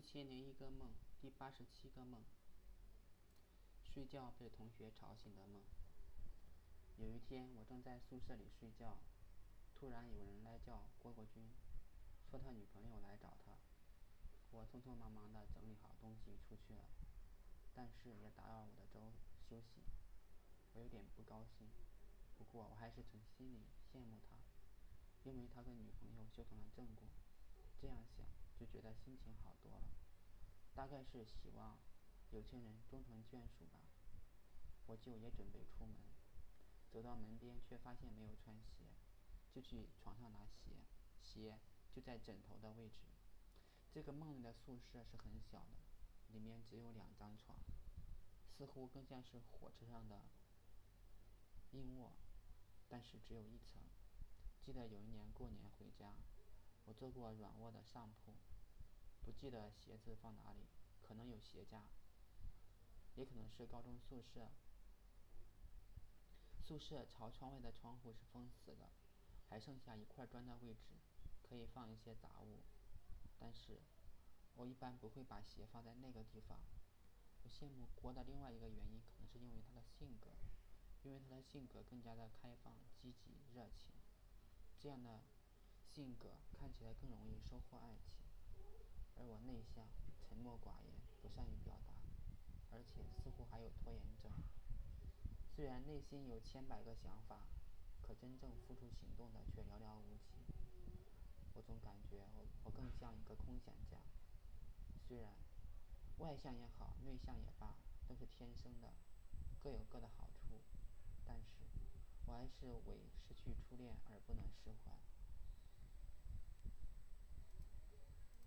一千零一个梦，第八十七个梦。睡觉被同学吵醒的梦。有一天，我正在宿舍里睡觉，突然有人来叫郭国军，说他女朋友来找他。我匆匆忙忙的整理好东西出去了，但是也打扰我的周休息。我有点不高兴，不过我还是从心里羡慕他，因为他跟女朋友修成了正果。这样想，就觉得心情好多了。大概是希望有情人终成眷属吧。我舅也准备出门，走到门边却发现没有穿鞋，就去床上拿鞋，鞋就在枕头的位置。这个梦里的宿舍是很小的，里面只有两张床，似乎更像是火车上的硬卧，但是只有一层。记得有一年过年回家，我坐过软卧的上铺，记得鞋子放哪里，可能有鞋架，也可能是高中宿舍。宿舍朝窗外的窗户是封死的，还剩下一块砖的位置，可以放一些杂物。但是，我一般不会把鞋放在那个地方。我羡慕郭的另外一个原因，可能是因为他的性格，因为他的性格更加的开放、积极、热情。这样的性格看起来更容易收获爱情，内向、沉默寡言，不善于表达，而且似乎还有拖延症。虽然内心有千百个想法，可真正付出行动的却寥寥无几。我总感觉我我更像一个空想家。虽然外向也好，内向也罢，都是天生的，各有各的好处，但是我还是为失去初恋而不能释怀。